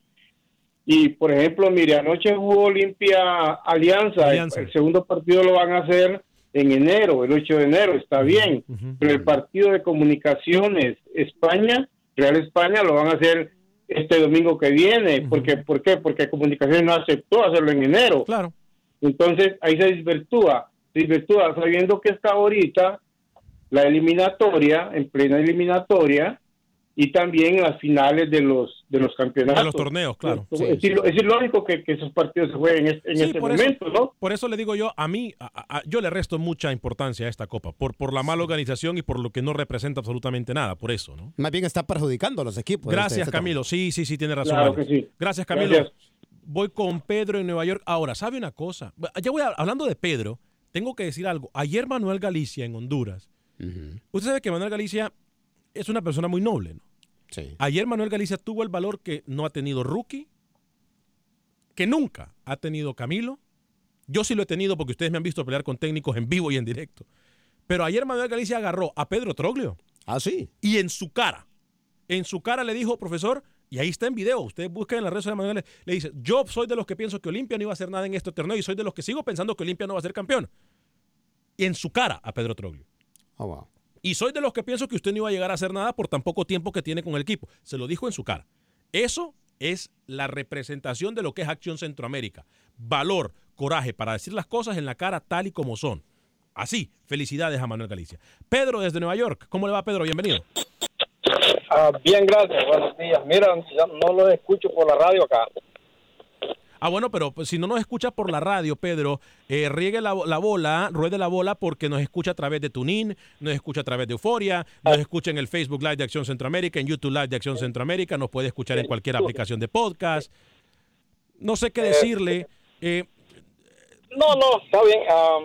Y, por ejemplo, mire, anoche jugó Olimpia Alianza. Alianza. El, el segundo partido lo van a hacer en enero, el 8 de enero, está bien. Pero el partido de comunicaciones España, Real España, lo van a hacer este domingo que viene. porque, ¿Por qué? Porque comunicaciones no aceptó hacerlo en enero. Claro. Entonces ahí se desvirtúa, desvirtúa sabiendo que está ahorita la eliminatoria, en plena eliminatoria, y también las finales de los de los campeonatos. De los torneos, claro. Es, Sí, es ilógico que, que esos partidos se jueguen en, este- en Sí, este por eso- momento, ¿no? Por eso le digo yo, a mí, a- a- yo le resto mucha importancia a esta copa, por, por la mala organización y por lo que no representa absolutamente nada, por eso, ¿no? Más bien está perjudicando a los equipos. Gracias, este- este Camilo. Sí, sí, sí, tiene razón. Claro Alex. que sí. Gracias, Camilo. Gracias. Voy con Pedro en Nueva York. Ahora, ¿sabe una cosa? Ya voy a- hablando de Pedro, tengo que decir algo. Ayer Manuel Galicia en Honduras, usted sabe que Manuel Galicia es una persona muy noble, ¿no? Sí. Ayer Manuel Galicia tuvo el valor que no ha tenido Rookie, que nunca ha tenido Camilo. Yo sí lo he tenido porque ustedes me han visto pelear con técnicos en vivo y en directo. Pero ayer Manuel Galicia agarró a Pedro Troglio Ah, sí. y en su cara, en su cara le dijo, profesor, y ahí está en video, ustedes busquen en las redes sociales de Manuel, le dice, yo soy de los que pienso que Olimpia no iba a hacer nada en este torneo y soy de los que sigo pensando que Olimpia no va a ser campeón. Y en su cara a Pedro Troglio. Oh, wow. Y soy de los que pienso que usted no iba a llegar a hacer nada por tan poco tiempo que tiene con el equipo. Se lo dijo en su cara. Eso es la representación de lo que es Acción Centroamérica. Valor, coraje para decir las cosas en la cara tal y como son. Así, felicidades a Manuel Galicia. Pedro desde Nueva York. ¿Cómo le va, Pedro? Bienvenido. Ah, bien, gracias. Buenos días. Mira, no lo escucho por la radio acá. Ah, bueno, pero pues, si no nos escucha por la radio, Pedro, eh, riegue la, la bola, ruede la bola porque nos escucha a través de Tunin, nos escucha a través de Euforia, nos escucha en el Facebook Live de Acción Centroamérica, en YouTube Live de Acción Centroamérica, nos puede escuchar en cualquier aplicación de podcast. No sé qué decirle. eh, No, no, está bien. Ah,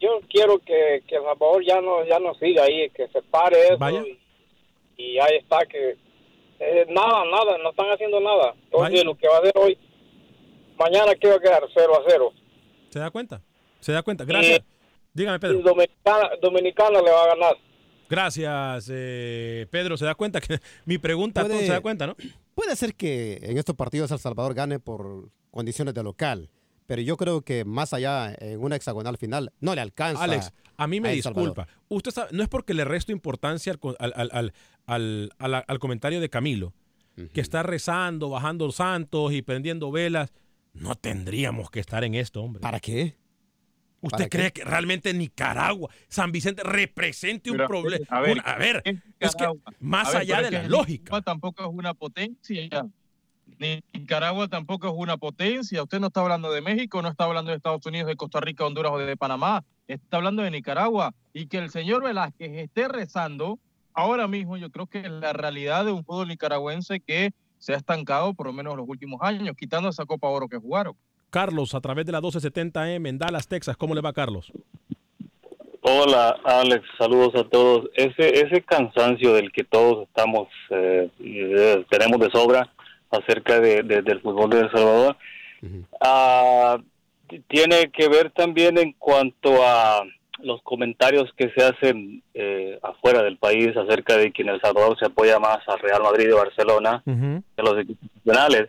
yo quiero que, que El Salvador ya no, ya no siga ahí, que se pare eso. Vaya. Y, y ahí está, que eh, nada, nada, no están haciendo nada. Entonces, Vaya. lo que va a hacer hoy, mañana que va a quedar 0 a 0. ¿Se da cuenta? ¿Se da cuenta? Gracias. Dígame, Y Pedro. Dominicana, Dominicana le va a ganar. Gracias, eh, Pedro. ¿Se da cuenta que [LAUGHS] mi pregunta Puede- todo se da cuenta, no? Puede ser que en estos partidos El Salvador gane por condiciones de local, pero yo creo que más allá en una hexagonal final no le alcanza. Alex, a mí me a disculpa. Usted sabe, no es porque le resto importancia al, al, al- al comentario de Camilo, que está rezando, bajando santos y prendiendo velas. No tendríamos que estar en esto, hombre. ¿Para qué? ¿Usted cree que realmente Nicaragua, San Vicente, represente un problema? A ver, a ver es que más ver, allá de la lógica. Nicaragua tampoco es una potencia. Ni Nicaragua tampoco es una potencia. Usted no está hablando de México, no está hablando de Estados Unidos, de Costa Rica, Honduras o de Panamá. Está hablando de Nicaragua. Y que el señor Velázquez esté rezando ahora mismo, yo creo que es la realidad de un fútbol nicaragüense que se ha estancado por lo menos los últimos años, quitando esa Copa Oro que jugaron. Carlos, a través de la 1270M en Dallas, Texas, ¿cómo le va, Carlos? Hola Alex, saludos a todos. Ese ese cansancio del que todos estamos eh, eh, tenemos de sobra acerca de, de- del fútbol de El Salvador t- tiene que ver también en cuanto a los comentarios que se hacen eh, afuera del país acerca de que en El Salvador se apoya más al Real Madrid o Barcelona que a los equipos nacionales.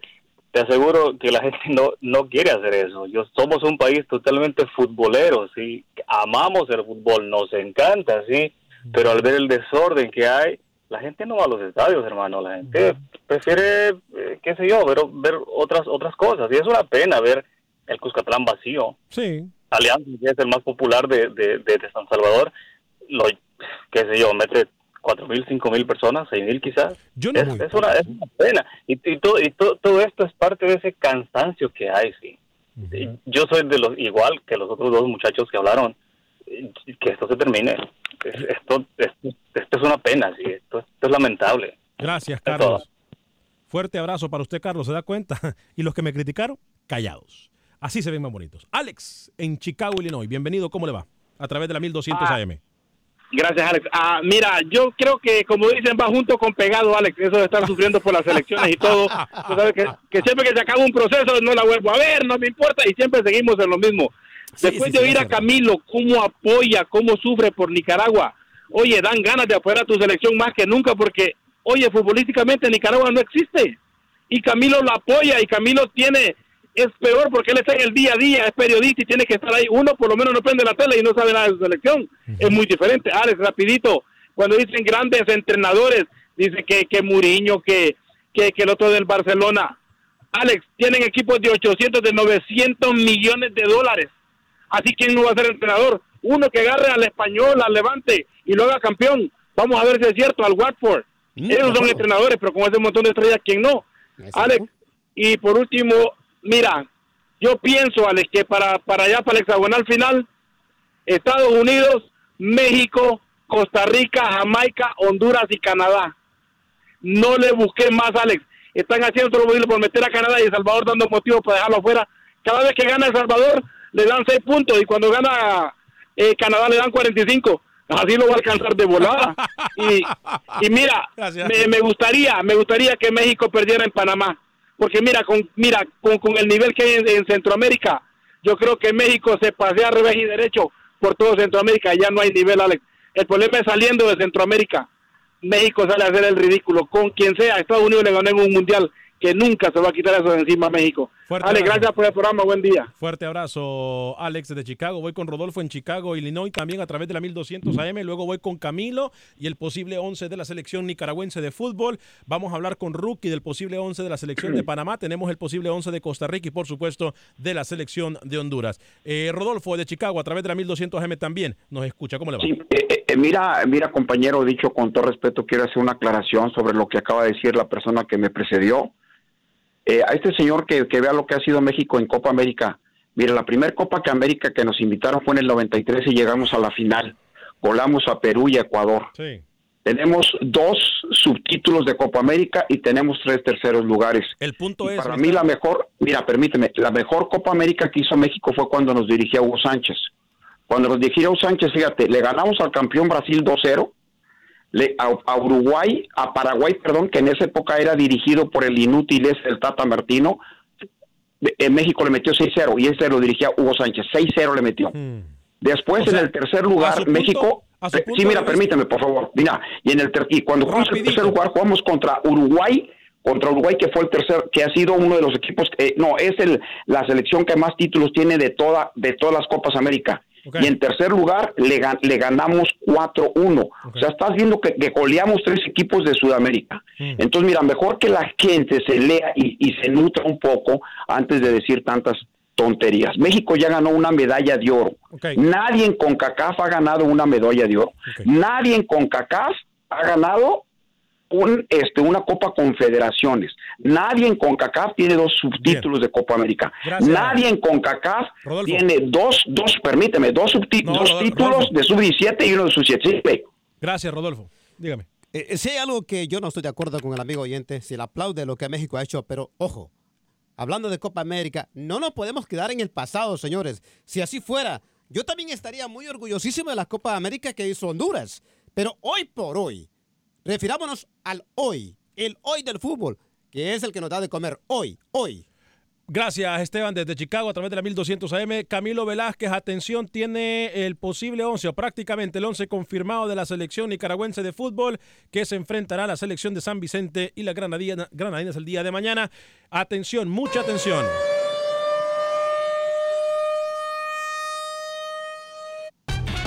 Te aseguro que la [LAUGHS] gente no, no quiere hacer eso. Yo, somos un país totalmente futbolero, ¿sí? Amamos el fútbol, nos encanta, ¿sí? Pero al ver el desorden que hay, la gente no va a los estadios, hermano. La gente prefiere, eh, qué sé yo, ver, ver otras otras cosas. Y es una pena ver el Cuscatlán vacío. Sí. Alianza, que es el más popular de, de, de- de San Salvador, lo, qué sé yo, mete cuatro mil, cinco mil personas, seis mil quizás. Yo no es, una, es una pena. Y, y, todo, y todo, todo esto es parte de ese cansancio que hay, sí. Yo soy de los, igual que los otros dos muchachos que hablaron, que esto se termine. Es- Esto, esto, esto es una pena, sí. Esto, esto es lamentable. Gracias. Carlos. Fuerte abrazo para usted, Carlos. ¿Se da cuenta? [LAUGHS] Y los que me criticaron, callados. Así se ven más bonitos. Alex, en Chicago, Illinois. Bienvenido. ¿Cómo le va? A través de la 1200 Ah. AM. Gracias, Alex. Ah, mira, yo creo que, como dicen, va junto con pegado, Alex. Eso de estar sufriendo por las elecciones y todo. Tú sabes que, que siempre que se acaba un proceso no la vuelvo a ver, no me importa, y siempre seguimos en lo mismo. Después sí, de oír a Camilo cómo apoya, cómo sufre por Nicaragua, oye, dan ganas de apoyar a tu selección más que nunca porque, oye, futbolísticamente Nicaragua no existe. Y Camilo lo apoya y Camilo tiene, es peor porque él está en el día a día, es periodista y tiene que estar ahí. Uno por lo menos no prende la tele y no sabe nada de su selección. Es muy diferente. Alex, rapidito, cuando dicen grandes entrenadores, dice que, que Muriño, que, que, que el otro del Barcelona. Alex, tienen equipos de 800, de 900 millones de dólares. Así quién no va a ser entrenador. Uno que agarre al español, al levante y lo haga campeón. Vamos a ver si es cierto, al Watford. Ellos son entrenadores, pero con ese montón de estrellas, ¿quién no? Alex, y por último, mira, yo pienso, Alex, que para, para allá, para el hexagonal final, Estados Unidos, México, Costa Rica, Jamaica, Honduras y Canadá. No le busqué más, Alex. Están haciendo todo lo posible por meter a Canadá y El Salvador dando motivos para dejarlo afuera. Cada vez que gana El Salvador, le dan 6 puntos y cuando gana eh, Canadá le dan 45. Así lo va a alcanzar de volada. [LAUGHS] Y, y mira, me, me gustaría, me gustaría que México perdiera en Panamá. Porque mira, con, mira, con, con el nivel que hay en, en Centroamérica, yo creo que México se pasea revés y derecho por todo Centroamérica. Ya no hay nivel, Alex. El problema es saliendo de Centroamérica. México sale a hacer el ridículo. Con quien sea, Estados Unidos le ganó en un mundial que nunca se va a quitar eso de encima a México. Fuerte Alex, abrazo. gracias por el programa. Buen día. Fuerte abrazo, Alex, desde Chicago. Voy con Rodolfo en Chicago, Illinois, también a través de la 1200 AM. Luego voy con Camilo y el posible 11 de la selección nicaragüense de fútbol. Vamos a hablar con Rookie del posible 11 de la selección de Panamá. Tenemos el posible 11 de Costa Rica y, por supuesto, de la selección de Honduras. Eh, Rodolfo de Chicago, a través de la 1200 AM también nos escucha. ¿Cómo le va? Eh, eh, mira, mira, compañero, dicho con todo respeto, quiero hacer una aclaración sobre lo que acaba de decir la persona que me precedió. Eh, a este señor que, que vea lo que ha sido México en Copa América. Mira, la primera Copa que América que nos invitaron fue en el 93 y llegamos a la final. Volamos a Perú y a Ecuador. Sí. Tenemos dos subtítulos de Copa América y tenemos tres terceros lugares. El punto Y es. para mí la mejor, mira, permíteme, la mejor Copa América que hizo México fue cuando nos dirigía Hugo Sánchez. Cuando nos dirigía Hugo Sánchez, fíjate, le ganamos al campeón Brasil 2-0, le- a, a Uruguay, a Paraguay, perdón, que en esa época era dirigido por el inútil ese, el Tata Martino, en México le metió 6-0 y ese lo dirigía Hugo Sánchez, 6-0 le metió. Después, en el tercer lugar, punto- México. eh, sí, mira, de vista- permíteme, por favor. Mira, y en el ter- y cuando jugamos el tercer lugar, jugamos contra Uruguay, contra Uruguay, que fue el tercer, que ha sido uno de los equipos, eh, no, es el la selección que más títulos tiene de toda, de todas las Copas América. Y en tercer lugar, le, gan- le ganamos 4-1. O sea, estás viendo que, que goleamos tres equipos de Sudamérica. Entonces, mira, mejor que la gente se lea y, y se nutra un poco antes de decir tantas tonterías. México ya ganó una medalla de oro. Nadie en CONCACAF ha ganado una medalla de oro. Nadie en CONCACAF ha ganado un, este, una Copa Confederaciones. Nadie en CONCACAF tiene dos subtítulos de Copa América. Nadie en CONCACAF tiene dos, dos, permíteme, dos, dos títulos de sub-17 y uno de sub-17. Gracias, Rodolfo. Dígame. Eh, eh, si hay algo que yo no estoy de acuerdo con el amigo oyente, si le aplaude lo que México ha hecho, pero ojo, hablando de Copa América, no nos podemos quedar en el pasado, señores. Si así fuera, yo también estaría muy orgullosísimo de la Copa América que hizo Honduras. Pero hoy por hoy, refirámonos al hoy, el hoy del fútbol, que es el que nos da de comer hoy, hoy. Gracias, Esteban, desde Chicago a través de la 1200 AM. Camilo Velázquez, atención, tiene el posible 11 o prácticamente el 11 confirmado de la selección nicaragüense de fútbol que se enfrentará a la selección de San Vicente y la Granadina, Granadinas el día de mañana. Atención, mucha atención.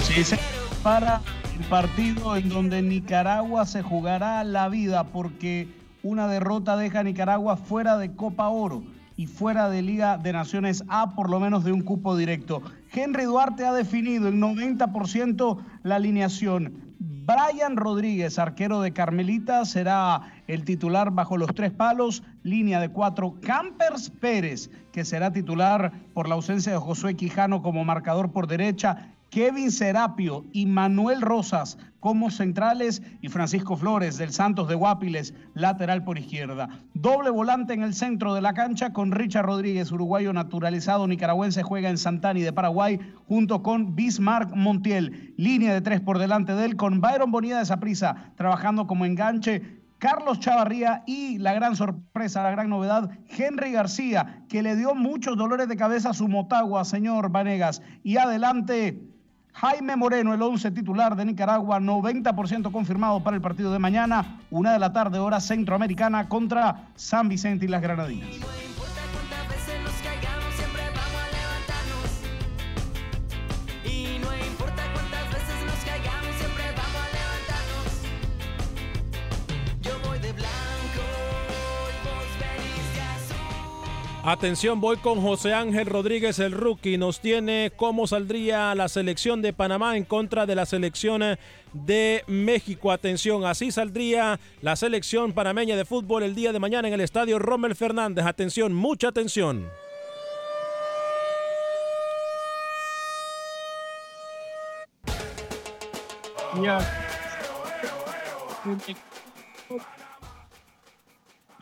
Sí, para partido en donde Nicaragua se jugará la vida porque una derrota deja a Nicaragua fuera de Copa Oro y fuera de Liga de Naciones A, por lo menos de un cupo directo. Henry Duarte ha definido el 90% la alineación. Brian Rodríguez, arquero de Carmelita, será el titular bajo los tres palos, línea de cuatro. Campers Pérez, que será titular por la ausencia de Josué Quijano como marcador por derecha. Kevin Serapio y Manuel Rosas como centrales y Francisco Flores del Santos de Guapiles, lateral por izquierda. Doble volante en el centro de la cancha con Richard Rodríguez, uruguayo naturalizado nicaragüense, juega en Santani de Paraguay junto con Bismarck Montiel. Línea de tres por delante de él con Byron Bonilla de Saprisa trabajando como enganche Carlos Chavarría y la gran sorpresa, la gran novedad, Henry García, que le dio muchos dolores de cabeza a su Motagua, señor Vanegas. Y adelante, Jaime Moreno, el 11 titular de Nicaragua, 90% confirmado para el partido de mañana, una de la tarde, hora centroamericana, contra San Vicente y las Granadinas. Atención, voy con José Ángel Rodríguez, el rookie. Nos tiene cómo saldría la selección de Panamá en contra de la selección de México. Atención, así saldría la selección panameña de fútbol el día de mañana en el estadio Rommel Fernández. Atención, mucha atención.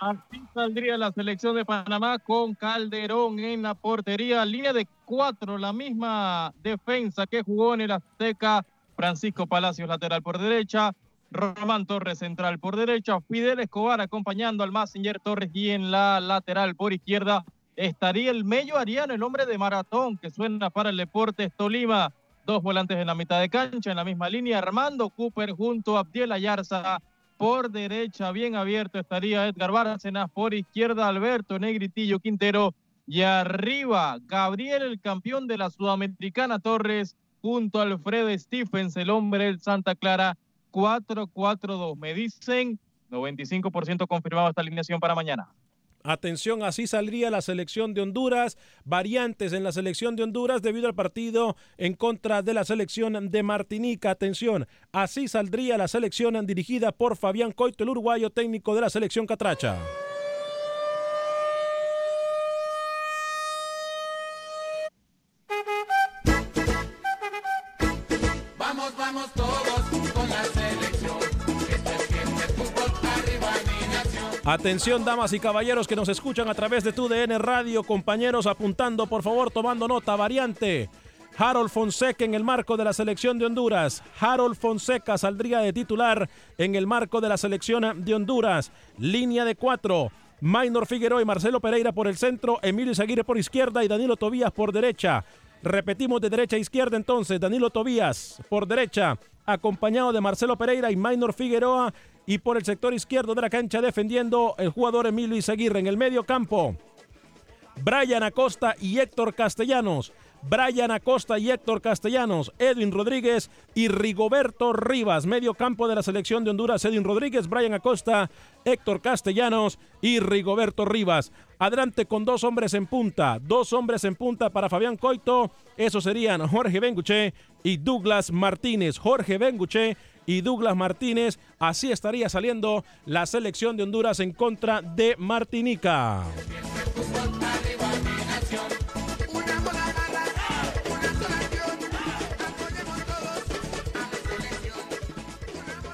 Así saldría la selección de Panamá con Calderón en la portería. Línea de cuatro, la misma defensa que jugó en el Azteca. Francisco Palacios lateral por derecha. Román Torres central por derecha. Fidel Escobar acompañando al Massinger Torres y en la lateral por izquierda estaría el Mello Ariano, el hombre de maratón que suena para el Deportes Tolima. Dos volantes en la mitad de cancha, en la misma línea. Armando Cooper junto a Abdiel Ayarza por derecha, bien abierto estaría Edgar Bárcenas. Por izquierda, Alberto Negritillo Quintero. Y arriba, Gabriel, el campeón de la Sudamericana Torres, junto a Alfredo Stephens, el hombre del Santa Clara, 4-4-2. Me dicen 95% confirmado esta alineación para mañana. Atención, así saldría la selección de Honduras. Variantes en la selección de Honduras debido al partido en contra de la selección de Martinica. Atención, así saldría la selección dirigida por Fabián Coito, el uruguayo técnico de la selección Catracha. Vamos, vamos todos Atención, damas y caballeros que nos escuchan a través de tu DN Radio, compañeros, apuntando, por favor, tomando nota, variante. Harold Fonseca en el marco de la selección de Honduras. Harold Fonseca saldría de titular en el marco de la selección de Honduras. Línea de cuatro. Maynor Figueroa y Marcelo Pereira por el centro, Emilio Izaguirre por izquierda y Danilo Tobías por derecha. Repetimos de derecha a izquierda entonces, Danilo Tobías por derecha, acompañado de Marcelo Pereira y Maynor Figueroa y por el sector izquierdo de la cancha defendiendo el jugador Emilio Izaguirre en el medio campo. Brian Acosta y Héctor Castellanos. Brian Acosta y Héctor Castellanos, Edwin Rodríguez y Rigoberto Rivas. Medio campo de la selección de Honduras, Edwin Rodríguez, Brian Acosta, Héctor Castellanos y Rigoberto Rivas. Adelante con dos hombres en punta, dos hombres en punta para Fabián Coito. Esos serían Jorge Benguche y Douglas Martínez. Jorge Benguche y Douglas Martínez. Así estaría saliendo la selección de Honduras en contra de Martinica.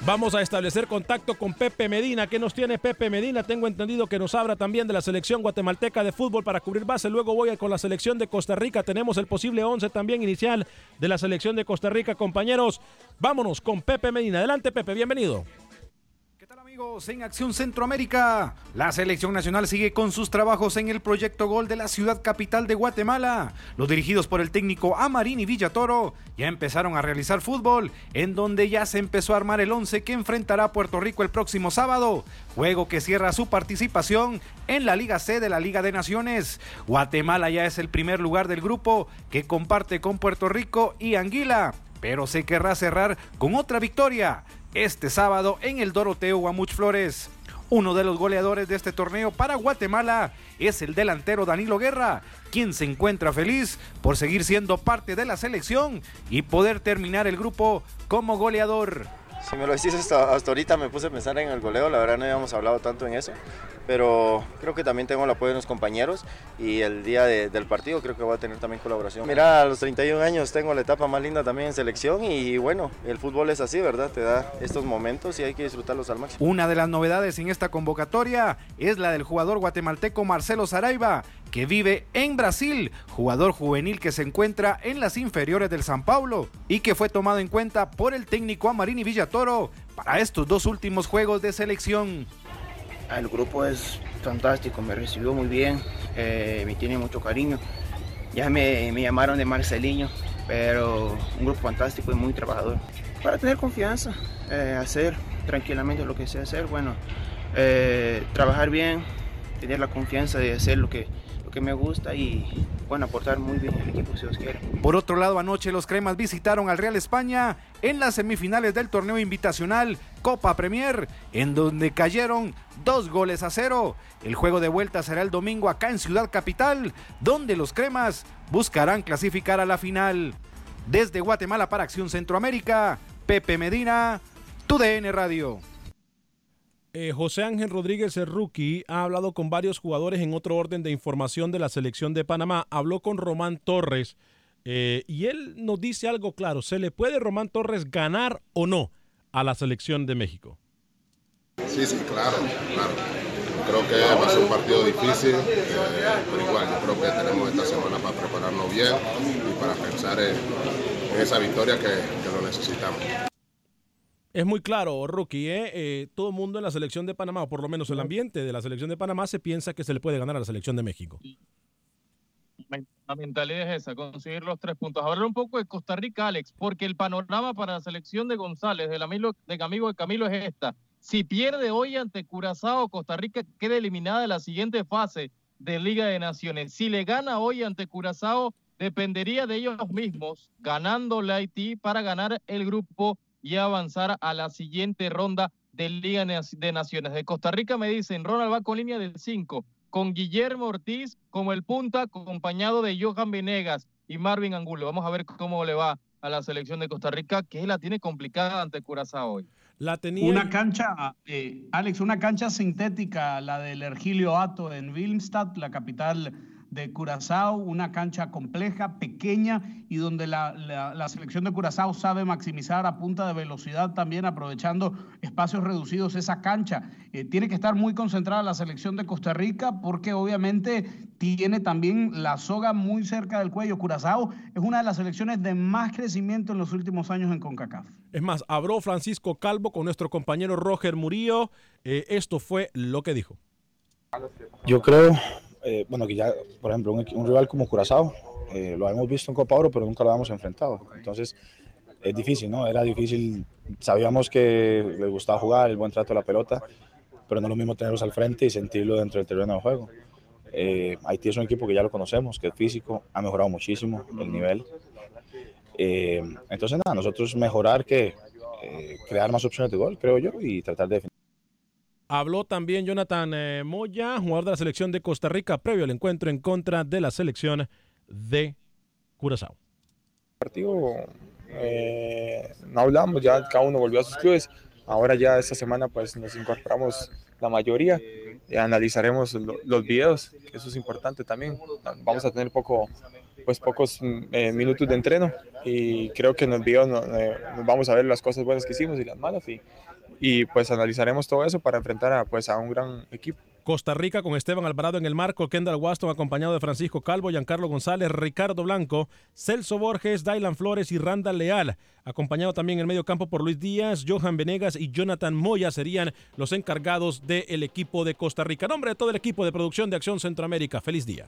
Vamos a establecer contacto con Pepe Medina. ¿Qué nos tiene Pepe Medina? Tengo entendido que nos habla también de la selección guatemalteca de fútbol para cubrir base. Luego voy a con la selección de Costa Rica. Tenemos el posible 11 también inicial de la selección de Costa Rica, compañeros. Vámonos con Pepe Medina. Adelante, Pepe, bienvenido. Amigos, en Acción Centroamérica, la selección nacional sigue con sus trabajos en el proyecto Gol de la ciudad capital de Guatemala. Los dirigidos por el técnico Amarini Villatoro ya empezaron a realizar fútbol, en donde ya se empezó a armar el 11 que enfrentará a Puerto Rico el próximo sábado, juego que cierra su participación en la Liga C de la Liga de Naciones. Guatemala ya es el primer lugar del grupo que comparte con Puerto Rico y Anguila, pero se querrá cerrar con otra victoria este sábado en el Doroteo Guamuch Flores. Uno de los goleadores de este torneo para Guatemala es el delantero Danilo Guerra, quien se encuentra feliz por seguir siendo parte de la selección y poder terminar el grupo como goleador. Si me lo decís hasta, ahorita me puse a pensar en el goleo, la verdad no habíamos hablado tanto en eso, pero creo que también tengo el apoyo de los compañeros y el día de- del partido creo que voy a tener también colaboración. Mira, a los 31 años tengo la etapa más linda también en selección y bueno, el fútbol es así, ¿verdad? Te da estos momentos y hay que disfrutarlos al máximo. Una de las novedades en esta convocatoria es la del jugador guatemalteco Marcelo Saraiva, que vive en Brasil, jugador juvenil que se encuentra en las inferiores del San Paulo y que fue tomado en cuenta por el técnico Amarini Villatoro para estos dos últimos juegos de selección. El grupo es fantástico, me recibió muy bien, eh, me tiene mucho cariño. Ya me, me llamaron de Marcelinho, pero un grupo fantástico y muy trabajador. Para tener confianza, eh, hacer tranquilamente lo que sé hacer, bueno, eh, trabajar bien, tener la confianza de hacer lo que, que me gusta y bueno, aportar muy bien al equipo si Dios quiere. Por otro lado, anoche los cremas visitaron al Real España en las semifinales del torneo invitacional Copa Premier, en donde cayeron dos goles a cero. El juego de vuelta será el domingo acá en Ciudad Capital, donde los cremas buscarán clasificar a la final. Desde Guatemala para Acción Centroamérica, Pepe Medina, TUDN Radio. Eh, José Ángel Rodríguez, el rookie, ha hablado con varios jugadores en otro orden de información de la selección de Panamá. Habló con Román Torres eh, y él nos dice algo claro. ¿Se le puede Román Torres ganar o no a la selección de México? Sí, sí, claro, claro. Creo que va a ser un partido difícil, eh, pero igual creo que tenemos esta semana para prepararnos bien y para pensar en, en esa victoria que, que lo necesitamos. Es muy claro, rookie. ¿eh? Eh, todo el mundo en la selección de Panamá, o por lo menos el ambiente de la selección de Panamá, se piensa que se le puede ganar a la selección de México. La mentalidad es esa, conseguir los tres puntos. Hablar un poco de Costa Rica, Alex, porque el panorama para la selección de González, del amigo de Camilo, de Camilo es esta. Si pierde hoy ante Curazao, Costa Rica queda eliminada de la siguiente fase de Liga de Naciones. Si le gana hoy ante Curazao, dependería de ellos mismos, ganando la Haití para ganar el grupo y avanzar a la siguiente ronda de Liga de Naciones. De Costa Rica me dicen, Ronald va con línea del 5, con Guillermo Ortiz como el punta, acompañado de Johan Venegas y Marvin Angulo. Vamos a ver cómo le va a la selección de Costa Rica, que la tiene complicada ante Curazao hoy. La tenía Una cancha, eh, Alex, una cancha sintética, la del Ergilio Ato en Wilmstad, la capital de Curazao, una cancha compleja, pequeña y donde la, la- la selección de Curazao sabe maximizar a punta de velocidad también aprovechando espacios reducidos esa cancha. Eh, tiene que estar muy concentrada la selección de Costa Rica porque obviamente tiene también la soga muy cerca del cuello. Curazao es una de las selecciones de más crecimiento en los últimos años en CONCACAF. Es más, habló Francisco Calvo con nuestro compañero Roger Murillo. Eh, esto fue lo que dijo. Yo creo, eh, bueno, que ya, por ejemplo, un, un rival como Curazao, eh, lo hemos visto en Copa Oro, pero nunca lo habíamos enfrentado. Entonces, es difícil, ¿no? Era difícil. Sabíamos que les gustaba jugar, el buen trato de la pelota, pero no es lo mismo tenerlos al frente y sentirlo dentro del terreno de juego. Eh, Haití es un equipo que ya lo conocemos, que es físico, ha mejorado muchísimo el nivel. Eh, entonces, nada, nosotros mejorar que eh, crear más opciones de gol, creo yo, y tratar de definir. Habló también Jonathan eh, Moya, jugador de la selección de Costa Rica, previo al encuentro en contra de la selección de Curazao. partido eh, no hablamos, ya cada uno volvió a sus clubes. Ahora ya esta semana pues nos incorporamos la mayoría y analizaremos lo- los videos, que eso es importante también. Vamos a tener poco, pues pocos mm, eh, minutos de entreno y creo que en los videos no- eh, vamos a ver las cosas buenas que hicimos y las malas y, y pues analizaremos todo eso para enfrentar a, pues, a un gran equipo. Costa Rica con Esteban Alvarado en el marco, Kendall Waston acompañado de Francisco Calvo, Giancarlo González, Ricardo Blanco, Celso Borges, Dylan Flores y Randall Leal. Acompañado también en el medio campo por Luis Díaz, Johan Venegas y Jonathan Moya serían los encargados del equipo de Costa Rica. Nombre de todo el equipo de producción de Acción Centroamérica. Feliz día.